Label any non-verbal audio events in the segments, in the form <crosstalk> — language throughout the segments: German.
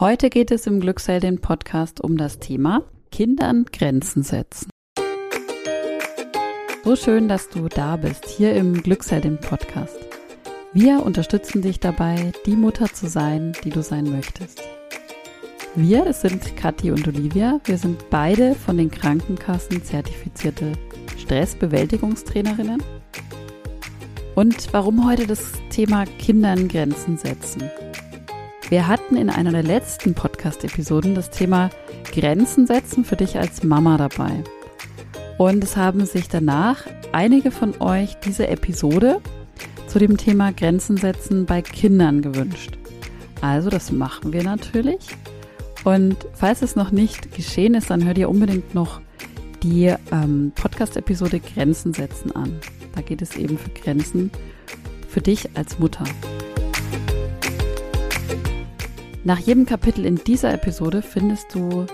Heute geht es im Glückseldin Podcast um das Thema Kindern Grenzen setzen. So schön, dass du da bist, hier im Glückseldin Podcast. Wir unterstützen dich dabei, die Mutter zu sein, die du sein möchtest. Wir, es sind Kathi und Olivia, wir sind beide von den Krankenkassen zertifizierte Stressbewältigungstrainerinnen. Und warum heute das Thema Kindern Grenzen setzen? Wir hatten in einer der letzten Podcast-Episoden das Thema Grenzen setzen für dich als Mama dabei. Und es haben sich danach einige von euch diese Episode zu dem Thema Grenzen setzen bei Kindern gewünscht. Also das machen wir natürlich. Und falls es noch nicht geschehen ist, dann hört ihr unbedingt noch die ähm, Podcast-Episode Grenzen setzen an. Da geht es eben für Grenzen für dich als Mutter. Nach jedem Kapitel in dieser Episode findest du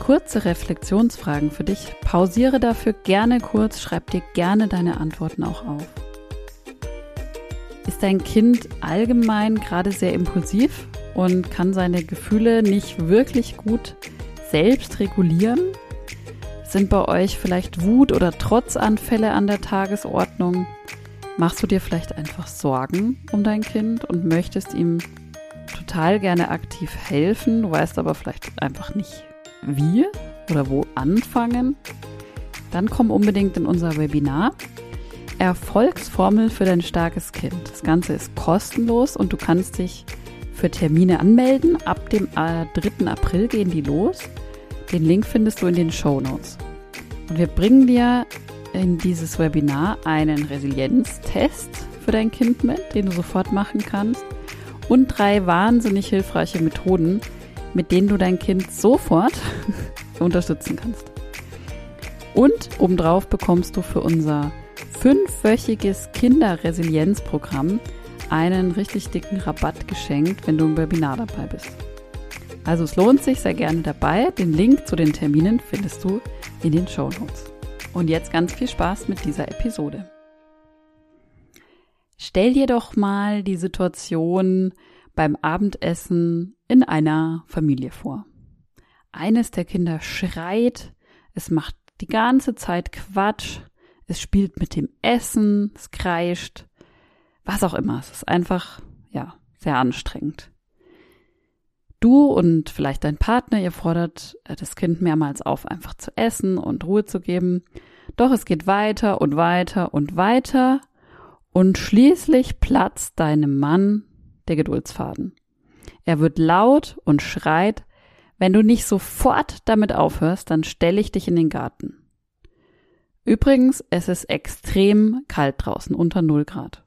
kurze Reflexionsfragen für dich. Pausiere dafür gerne kurz, schreib dir gerne deine Antworten auch auf. Ist dein Kind allgemein gerade sehr impulsiv und kann seine Gefühle nicht wirklich gut selbst regulieren? Sind bei euch vielleicht Wut- oder Trotzanfälle an der Tagesordnung? Machst du dir vielleicht einfach Sorgen um dein Kind und möchtest ihm total gerne aktiv helfen, du weißt aber vielleicht einfach nicht wie oder wo anfangen, dann komm unbedingt in unser Webinar. Erfolgsformel für dein starkes Kind. Das Ganze ist kostenlos und du kannst dich für Termine anmelden. Ab dem 3. Äh, April gehen die los. Den Link findest du in den Show Notes. Und wir bringen dir in dieses Webinar einen Resilienztest für dein Kind mit, den du sofort machen kannst und drei wahnsinnig hilfreiche Methoden, mit denen du dein Kind sofort <laughs> unterstützen kannst. Und obendrauf bekommst du für unser fünfwöchiges Kinderresilienzprogramm einen richtig dicken Rabatt geschenkt, wenn du im Webinar dabei bist. Also es lohnt sich, sehr gerne dabei. Den Link zu den Terminen findest du in den Show Notes. Und jetzt ganz viel Spaß mit dieser Episode. Stell dir doch mal die Situation beim Abendessen in einer Familie vor. Eines der Kinder schreit, es macht die ganze Zeit Quatsch, es spielt mit dem Essen, es kreischt, was auch immer. Es ist einfach, ja, sehr anstrengend. Du und vielleicht dein Partner, ihr fordert äh, das Kind mehrmals auf, einfach zu essen und Ruhe zu geben. Doch es geht weiter und weiter und weiter und schließlich platzt deinem Mann der Geduldsfaden. Er wird laut und schreit, wenn du nicht sofort damit aufhörst, dann stelle ich dich in den Garten. Übrigens, es ist extrem kalt draußen, unter 0 Grad.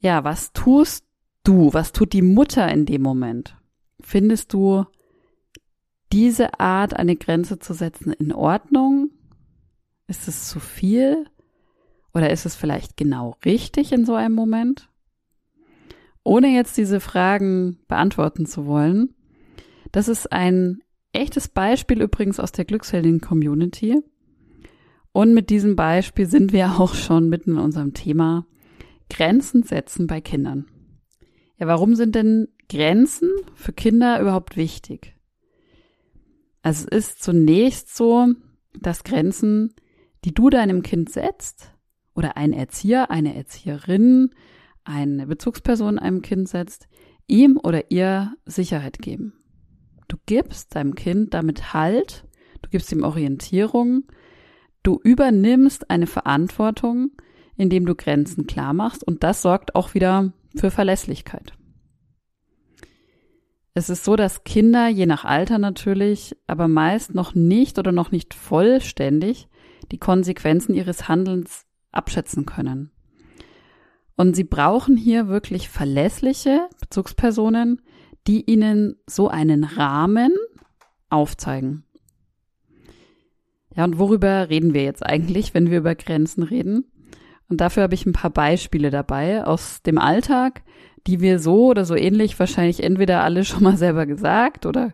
Ja, was tust du? Was tut die Mutter in dem Moment? Findest du diese Art, eine Grenze zu setzen, in Ordnung? Ist es zu viel? Oder ist es vielleicht genau richtig in so einem Moment? Ohne jetzt diese Fragen beantworten zu wollen, das ist ein echtes Beispiel übrigens aus der Glücksheldin-Community. Und mit diesem Beispiel sind wir <laughs> auch schon mitten in unserem Thema Grenzen setzen bei Kindern. Ja, warum sind denn Grenzen für Kinder überhaupt wichtig? Also es ist zunächst so, dass Grenzen, die du deinem Kind setzt, oder ein Erzieher, eine Erzieherin, eine Bezugsperson einem Kind setzt, ihm oder ihr Sicherheit geben. Du gibst deinem Kind damit Halt, du gibst ihm Orientierung, du übernimmst eine Verantwortung, indem du Grenzen klar machst und das sorgt auch wieder für Verlässlichkeit. Es ist so, dass Kinder, je nach Alter natürlich, aber meist noch nicht oder noch nicht vollständig die Konsequenzen ihres Handelns abschätzen können. Und sie brauchen hier wirklich verlässliche Bezugspersonen, die ihnen so einen Rahmen aufzeigen. Ja, und worüber reden wir jetzt eigentlich, wenn wir über Grenzen reden? Und dafür habe ich ein paar Beispiele dabei aus dem Alltag, die wir so oder so ähnlich wahrscheinlich entweder alle schon mal selber gesagt oder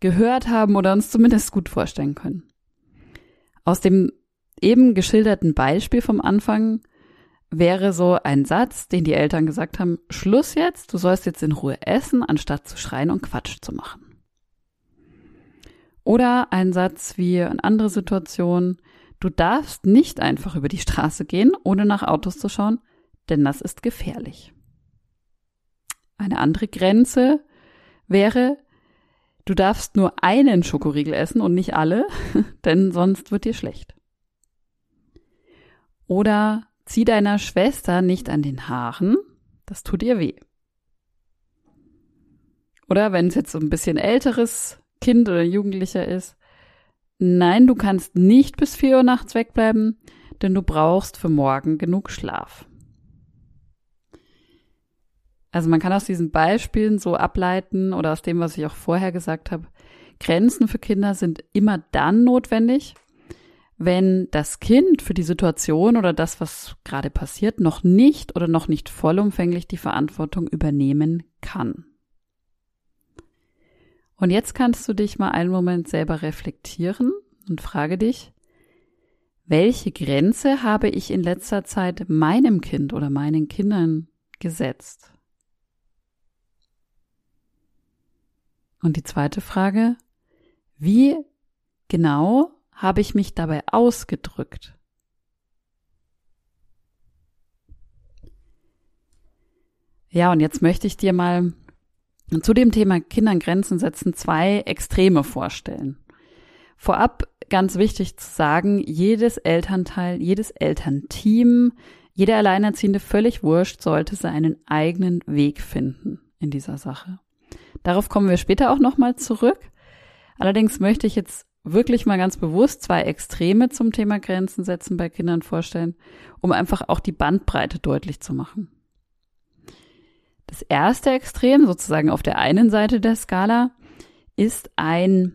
gehört haben oder uns zumindest gut vorstellen können. Aus dem eben geschilderten Beispiel vom Anfang wäre so ein Satz, den die Eltern gesagt haben, Schluss jetzt, du sollst jetzt in Ruhe essen, anstatt zu schreien und Quatsch zu machen. Oder ein Satz wie in andere Situation, du darfst nicht einfach über die Straße gehen, ohne nach Autos zu schauen, denn das ist gefährlich. Eine andere Grenze wäre, du darfst nur einen Schokoriegel essen und nicht alle, <laughs> denn sonst wird dir schlecht. Oder zieh deiner Schwester nicht an den Haaren, das tut ihr weh. Oder wenn es jetzt so ein bisschen älteres Kind oder Jugendlicher ist, nein, du kannst nicht bis vier Uhr nachts wegbleiben, denn du brauchst für morgen genug Schlaf. Also man kann aus diesen Beispielen so ableiten oder aus dem, was ich auch vorher gesagt habe, Grenzen für Kinder sind immer dann notwendig, wenn das Kind für die Situation oder das, was gerade passiert, noch nicht oder noch nicht vollumfänglich die Verantwortung übernehmen kann. Und jetzt kannst du dich mal einen Moment selber reflektieren und frage dich, welche Grenze habe ich in letzter Zeit meinem Kind oder meinen Kindern gesetzt? Und die zweite Frage, wie genau habe ich mich dabei ausgedrückt? Ja, und jetzt möchte ich dir mal zu dem Thema Kindern Grenzen setzen zwei Extreme vorstellen. Vorab ganz wichtig zu sagen, jedes Elternteil, jedes Elternteam, jeder Alleinerziehende völlig wurscht, sollte seinen eigenen Weg finden in dieser Sache. Darauf kommen wir später auch nochmal zurück. Allerdings möchte ich jetzt wirklich mal ganz bewusst zwei Extreme zum Thema Grenzen setzen bei Kindern vorstellen, um einfach auch die Bandbreite deutlich zu machen. Das erste Extrem, sozusagen auf der einen Seite der Skala, ist ein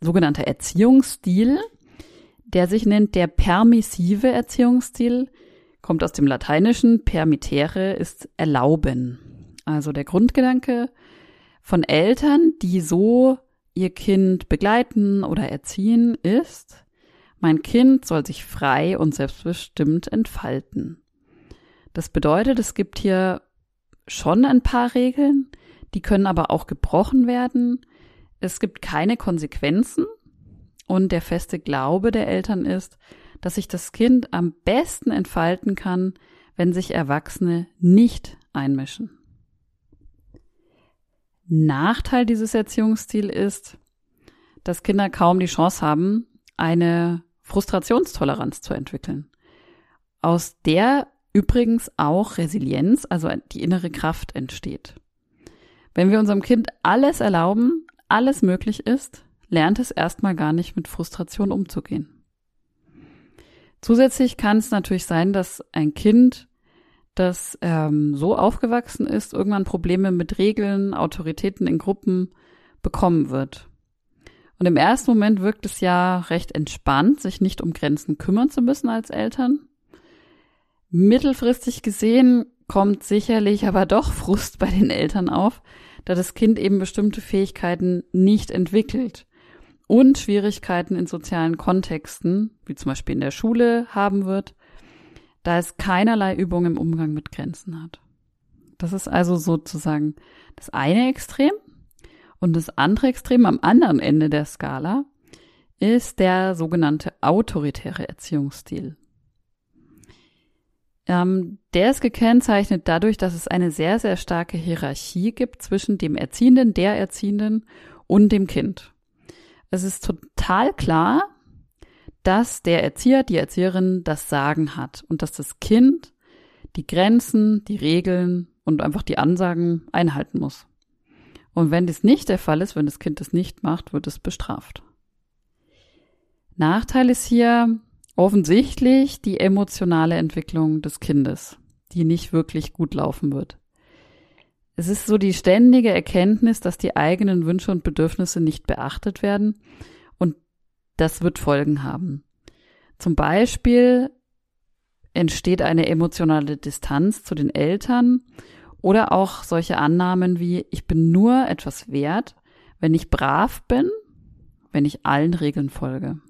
sogenannter Erziehungsstil, der sich nennt der permissive Erziehungsstil, kommt aus dem Lateinischen, permittere ist erlauben. Also der Grundgedanke von Eltern, die so ihr Kind begleiten oder erziehen, ist, mein Kind soll sich frei und selbstbestimmt entfalten. Das bedeutet, es gibt hier schon ein paar Regeln, die können aber auch gebrochen werden. Es gibt keine Konsequenzen und der feste Glaube der Eltern ist, dass sich das Kind am besten entfalten kann, wenn sich Erwachsene nicht einmischen. Nachteil dieses Erziehungsstils ist, dass Kinder kaum die Chance haben, eine Frustrationstoleranz zu entwickeln, aus der übrigens auch Resilienz, also die innere Kraft entsteht. Wenn wir unserem Kind alles erlauben, alles möglich ist, lernt es erstmal gar nicht mit Frustration umzugehen. Zusätzlich kann es natürlich sein, dass ein Kind das ähm, so aufgewachsen ist, irgendwann Probleme mit Regeln, Autoritäten in Gruppen bekommen wird. Und im ersten Moment wirkt es ja recht entspannt, sich nicht um Grenzen kümmern zu müssen als Eltern. Mittelfristig gesehen kommt sicherlich aber doch <laughs> Frust bei den Eltern auf, da das Kind eben bestimmte Fähigkeiten nicht entwickelt und Schwierigkeiten in sozialen Kontexten, wie zum Beispiel in der Schule, haben wird da es keinerlei Übung im Umgang mit Grenzen hat. Das ist also sozusagen das eine Extrem. Und das andere Extrem am anderen Ende der Skala ist der sogenannte autoritäre Erziehungsstil. Ähm, der ist gekennzeichnet dadurch, dass es eine sehr, sehr starke Hierarchie gibt zwischen dem Erziehenden, der Erziehenden und dem Kind. Es ist total klar, dass der Erzieher, die Erzieherin das Sagen hat und dass das Kind die Grenzen, die Regeln und einfach die Ansagen einhalten muss. Und wenn dies nicht der Fall ist, wenn das Kind das nicht macht, wird es bestraft. Nachteil ist hier offensichtlich die emotionale Entwicklung des Kindes, die nicht wirklich gut laufen wird. Es ist so die ständige Erkenntnis, dass die eigenen Wünsche und Bedürfnisse nicht beachtet werden das wird Folgen haben. Zum Beispiel entsteht eine emotionale Distanz zu den Eltern oder auch solche Annahmen wie ich bin nur etwas wert, wenn ich brav bin, wenn ich allen Regeln folge.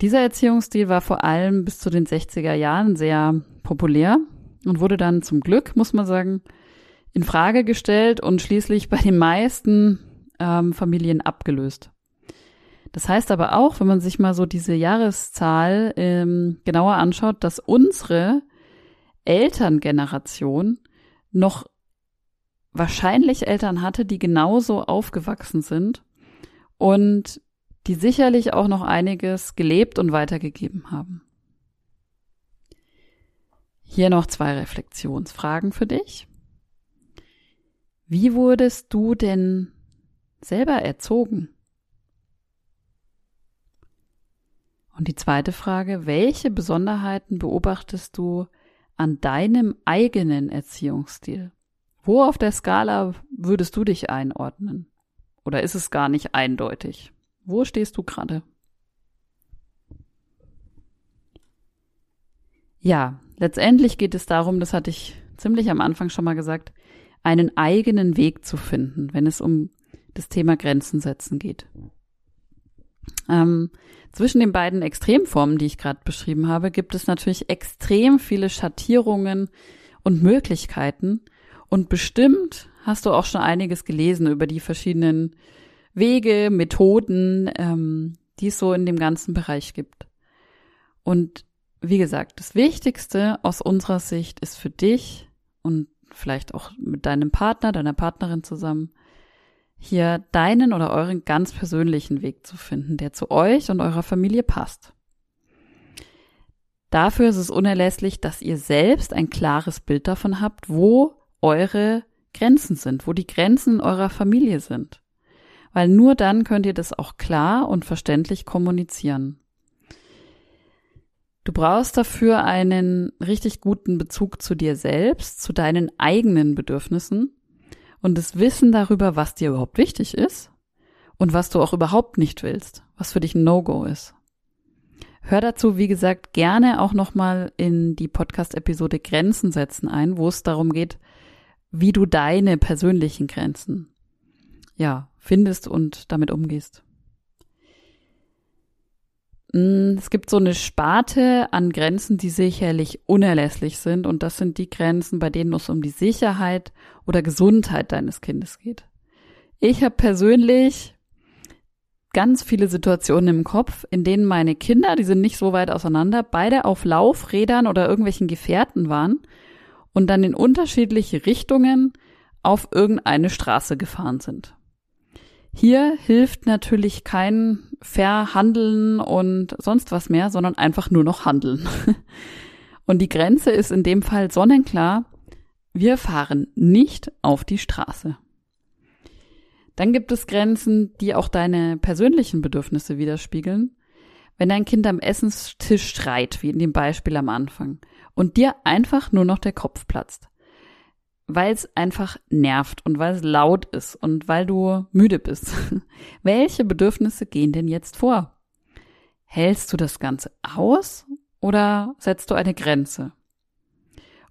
Dieser Erziehungsstil war vor allem bis zu den 60er Jahren sehr populär und wurde dann zum Glück, muss man sagen, in Frage gestellt und schließlich bei den meisten ähm, Familien abgelöst. Das heißt aber auch, wenn man sich mal so diese Jahreszahl ähm, genauer anschaut, dass unsere Elterngeneration noch wahrscheinlich Eltern hatte, die genauso aufgewachsen sind und die sicherlich auch noch einiges gelebt und weitergegeben haben. Hier noch zwei Reflexionsfragen für dich. Wie wurdest du denn selber erzogen? Und die zweite Frage, welche Besonderheiten beobachtest du an deinem eigenen Erziehungsstil? Wo auf der Skala würdest du dich einordnen? Oder ist es gar nicht eindeutig? Wo stehst du gerade? Ja, letztendlich geht es darum, das hatte ich ziemlich am Anfang schon mal gesagt, einen eigenen Weg zu finden, wenn es um das Thema Grenzen setzen geht. Ähm, zwischen den beiden Extremformen, die ich gerade beschrieben habe, gibt es natürlich extrem viele Schattierungen und Möglichkeiten. Und bestimmt hast du auch schon einiges gelesen über die verschiedenen Wege, Methoden, ähm, die es so in dem ganzen Bereich gibt. Und wie gesagt, das Wichtigste aus unserer Sicht ist für dich und vielleicht auch mit deinem Partner, deiner Partnerin zusammen, hier deinen oder euren ganz persönlichen Weg zu finden, der zu euch und eurer Familie passt. Dafür ist es unerlässlich, dass ihr selbst ein klares Bild davon habt, wo eure Grenzen sind, wo die Grenzen eurer Familie sind. Weil nur dann könnt ihr das auch klar und verständlich kommunizieren. Du brauchst dafür einen richtig guten Bezug zu dir selbst, zu deinen eigenen Bedürfnissen und das Wissen darüber, was dir überhaupt wichtig ist und was du auch überhaupt nicht willst, was für dich ein No-Go ist. Hör dazu, wie gesagt, gerne auch nochmal in die Podcast-Episode Grenzen setzen ein, wo es darum geht, wie du deine persönlichen Grenzen, ja, findest und damit umgehst. Mm, es gibt so eine Sparte an Grenzen, die sicherlich unerlässlich sind. Und das sind die Grenzen, bei denen es um die Sicherheit oder Gesundheit deines Kindes geht. Ich habe persönlich ganz viele Situationen im Kopf, in denen meine Kinder, die sind nicht so weit auseinander, beide auf Laufrädern oder irgendwelchen Gefährten waren und dann in unterschiedliche Richtungen auf irgendeine Straße gefahren sind. Hier hilft natürlich kein Verhandeln und sonst was mehr, sondern einfach nur noch handeln. <laughs> Und die Grenze ist in dem Fall sonnenklar. Wir fahren nicht auf die Straße. Dann gibt es Grenzen, die auch deine persönlichen Bedürfnisse widerspiegeln. Wenn dein Kind am Essenstisch schreit, wie in dem Beispiel am Anfang, und dir einfach nur noch der Kopf platzt, weil es einfach nervt und weil es laut ist und weil du müde bist. <laughs> Welche Bedürfnisse gehen denn jetzt vor? Hältst du das Ganze aus oder setzt du eine Grenze?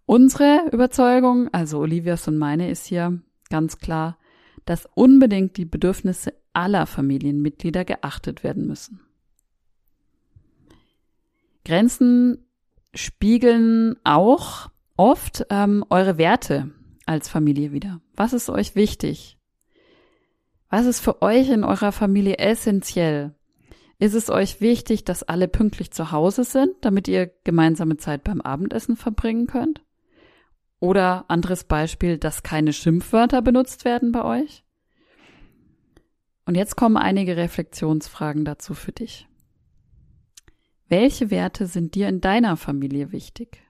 Unsere Überzeugung, also Olivias und meine, ist hier ganz klar, dass unbedingt die Bedürfnisse aller Familienmitglieder geachtet werden müssen. Grenzen spiegeln auch oft ähm, eure Werte als Familie wieder? Was ist euch wichtig? Was ist für euch in eurer Familie essentiell? Ist es euch wichtig, dass alle pünktlich zu Hause sind, damit ihr gemeinsame Zeit beim Abendessen verbringen könnt? Oder anderes Beispiel, dass keine Schimpfwörter benutzt werden bei euch? Und jetzt kommen einige Reflexionsfragen dazu für dich. Welche Werte sind dir in deiner Familie wichtig?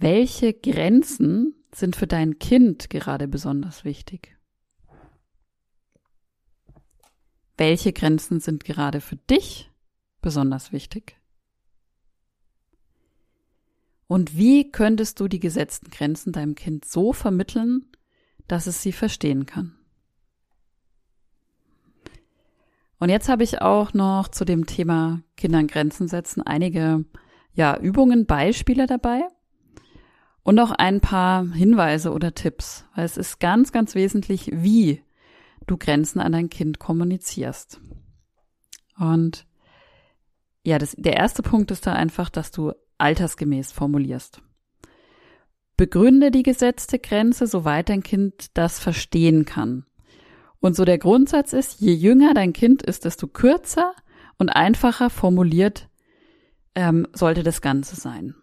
Welche Grenzen sind für dein Kind gerade besonders wichtig? Welche Grenzen sind gerade für dich besonders wichtig? Und wie könntest du die gesetzten Grenzen deinem Kind so vermitteln, dass es sie verstehen kann? Und jetzt habe ich auch noch zu dem Thema Kindern Grenzen setzen einige ja, Übungen, Beispiele dabei. Und auch ein paar Hinweise oder Tipps, weil es ist ganz, ganz wesentlich, wie du Grenzen an dein Kind kommunizierst. Und ja, das, der erste Punkt ist da einfach, dass du altersgemäß formulierst. Begründe die gesetzte Grenze, soweit dein Kind das verstehen kann. Und so der Grundsatz ist, je jünger dein Kind ist, desto kürzer und einfacher formuliert ähm, sollte das Ganze sein.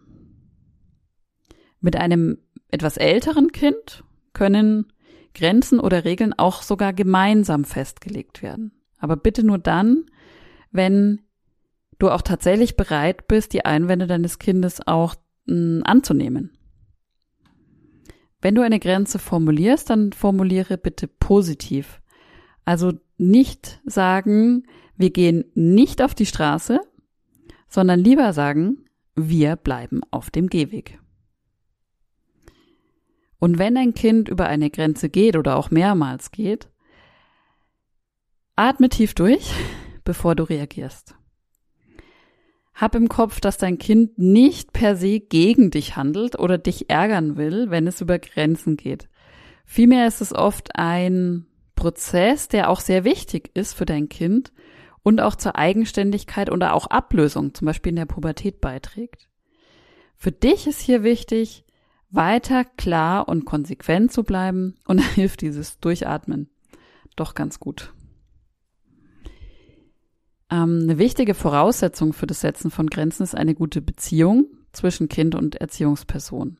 Mit einem etwas älteren Kind können Grenzen oder Regeln auch sogar gemeinsam festgelegt werden. Aber bitte nur dann, wenn du auch tatsächlich bereit bist, die Einwände deines Kindes auch hm, anzunehmen. Wenn du eine Grenze formulierst, dann formuliere bitte positiv. Also nicht sagen, wir gehen nicht auf die Straße, sondern lieber sagen, wir bleiben auf dem Gehweg. Und wenn ein Kind über eine Grenze geht oder auch mehrmals geht, atme tief durch, <laughs> bevor du reagierst. Hab im Kopf, dass dein Kind nicht per se gegen dich handelt oder dich ärgern will, wenn es über Grenzen geht. Vielmehr ist es oft ein Prozess, der auch sehr wichtig ist für dein Kind und auch zur Eigenständigkeit oder auch Ablösung, zum Beispiel in der Pubertät beiträgt. Für dich ist hier wichtig, weiter klar und konsequent zu bleiben <laughs> und hilft dieses Durchatmen doch ganz gut. Ähm, eine wichtige Voraussetzung für das Setzen von Grenzen ist eine gute Beziehung zwischen Kind und Erziehungsperson.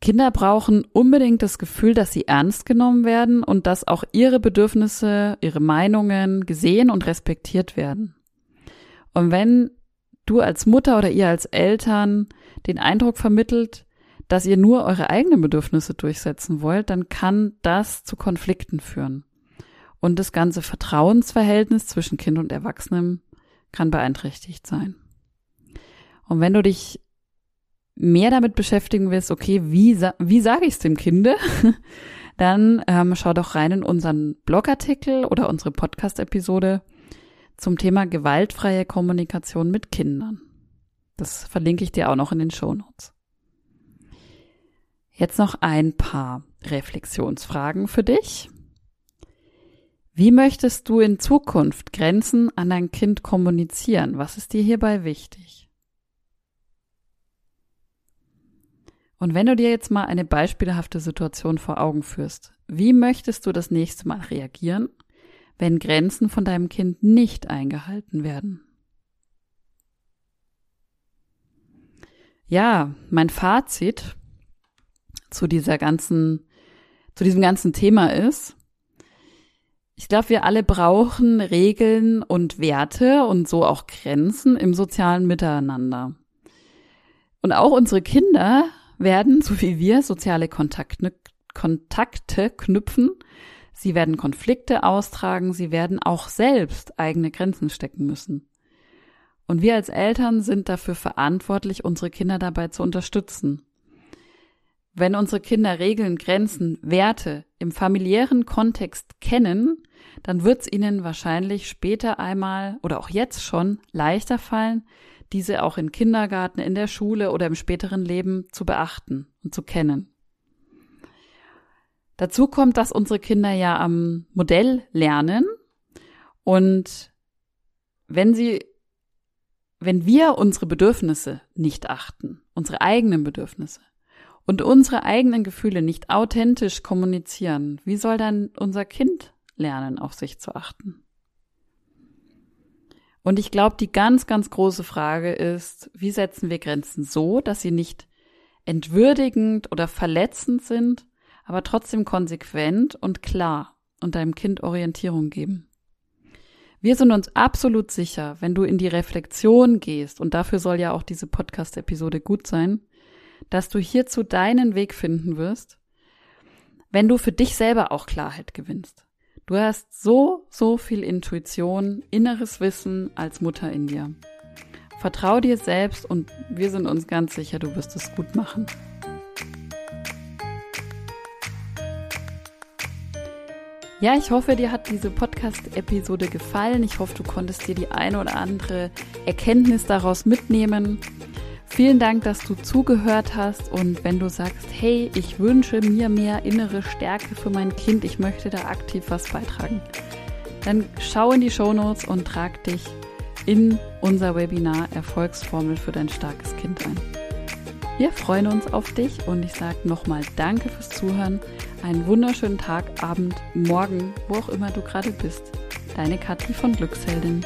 Kinder brauchen unbedingt das Gefühl, dass sie ernst genommen werden und dass auch ihre Bedürfnisse, ihre Meinungen gesehen und respektiert werden. Und wenn du als Mutter oder ihr als Eltern den Eindruck vermittelt, dass ihr nur eure eigenen Bedürfnisse durchsetzen wollt, dann kann das zu Konflikten führen. Und das ganze Vertrauensverhältnis zwischen Kind und Erwachsenem kann beeinträchtigt sein. Und wenn du dich mehr damit beschäftigen willst, okay, wie, wie sage ich es dem Kinde, <laughs> dann ähm, schau doch rein in unseren Blogartikel oder unsere Podcast-Episode zum Thema gewaltfreie Kommunikation mit Kindern. Das verlinke ich dir auch noch in den Show Notes. Jetzt noch ein paar Reflexionsfragen für dich. Wie möchtest du in Zukunft Grenzen an dein Kind kommunizieren? Was ist dir hierbei wichtig? Und wenn du dir jetzt mal eine beispielhafte Situation vor Augen führst, wie möchtest du das nächste Mal reagieren, wenn Grenzen von deinem Kind nicht eingehalten werden? Ja, mein Fazit zu dieser ganzen, zu diesem ganzen Thema ist, ich glaube, wir alle brauchen Regeln und Werte und so auch Grenzen im sozialen Miteinander. Und auch unsere Kinder werden, so wie wir, soziale Kontakte, Kontakte knüpfen. Sie werden Konflikte austragen. Sie werden auch selbst eigene Grenzen stecken müssen. Und wir als Eltern sind dafür verantwortlich, unsere Kinder dabei zu unterstützen. Wenn unsere Kinder Regeln, Grenzen, Werte im familiären Kontext kennen, dann wird es ihnen wahrscheinlich später einmal oder auch jetzt schon leichter fallen, diese auch im Kindergarten, in der Schule oder im späteren Leben zu beachten und zu kennen. Dazu kommt, dass unsere Kinder ja am Modell lernen und wenn sie, wenn wir unsere Bedürfnisse nicht achten, unsere eigenen Bedürfnisse, und unsere eigenen Gefühle nicht authentisch kommunizieren, wie soll dann unser Kind lernen, auf sich zu achten? Und ich glaube, die ganz, ganz große Frage ist, wie setzen wir Grenzen so, dass sie nicht entwürdigend oder verletzend sind, aber trotzdem konsequent und klar und deinem Kind Orientierung geben. Wir sind uns absolut sicher, wenn du in die Reflexion gehst, und dafür soll ja auch diese Podcast-Episode gut sein, dass du hierzu deinen Weg finden wirst, wenn du für dich selber auch Klarheit gewinnst. Du hast so, so viel Intuition, inneres Wissen als Mutter in dir. Vertrau dir selbst und wir sind uns ganz sicher, du wirst es gut machen. Ja, ich hoffe, dir hat diese Podcast-Episode gefallen. Ich hoffe, du konntest dir die eine oder andere Erkenntnis daraus mitnehmen. Vielen Dank, dass du zugehört hast und wenn du sagst, hey, ich wünsche mir mehr innere Stärke für mein Kind, ich möchte da aktiv was beitragen, dann schau in die Shownotes und trag dich in unser Webinar Erfolgsformel für dein starkes Kind ein. Wir freuen uns auf dich und ich sage nochmal Danke fürs Zuhören. Einen wunderschönen Tag, Abend, Morgen, wo auch immer du gerade bist. Deine Kathi von Glücksheldin.